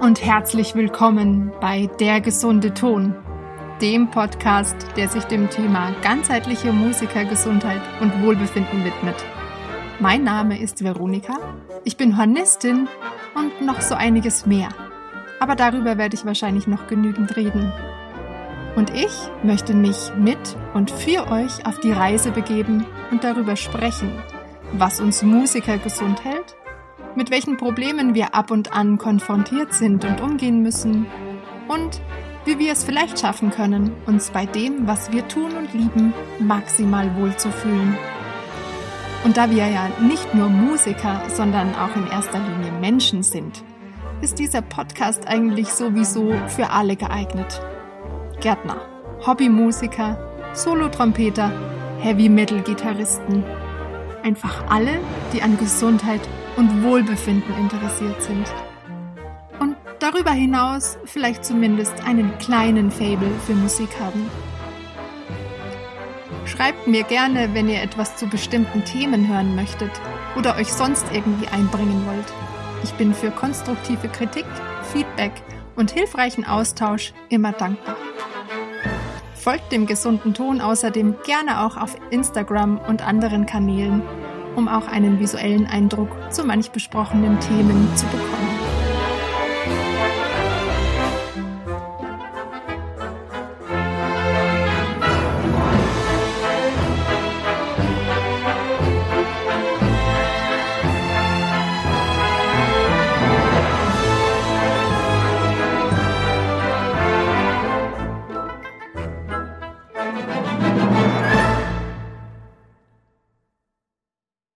und herzlich willkommen bei Der gesunde Ton, dem Podcast, der sich dem Thema ganzheitliche Musikergesundheit und Wohlbefinden widmet. Mein Name ist Veronika, ich bin Hornistin und noch so einiges mehr. Aber darüber werde ich wahrscheinlich noch genügend reden. Und ich möchte mich mit und für euch auf die Reise begeben und darüber sprechen, was uns Musiker gesund hält mit welchen Problemen wir ab und an konfrontiert sind und umgehen müssen und wie wir es vielleicht schaffen können, uns bei dem, was wir tun und lieben, maximal wohlzufühlen. Und da wir ja nicht nur Musiker, sondern auch in erster Linie Menschen sind, ist dieser Podcast eigentlich sowieso für alle geeignet. Gärtner, Hobbymusiker, Solotrompeter, Heavy-Metal-Gitarristen. Einfach alle, die an Gesundheit und Wohlbefinden interessiert sind. Und darüber hinaus vielleicht zumindest einen kleinen Fable für Musik haben. Schreibt mir gerne, wenn ihr etwas zu bestimmten Themen hören möchtet oder euch sonst irgendwie einbringen wollt. Ich bin für konstruktive Kritik, Feedback und hilfreichen Austausch immer dankbar. Folgt dem gesunden Ton außerdem gerne auch auf Instagram und anderen Kanälen um auch einen visuellen Eindruck zu manch besprochenen Themen zu bekommen.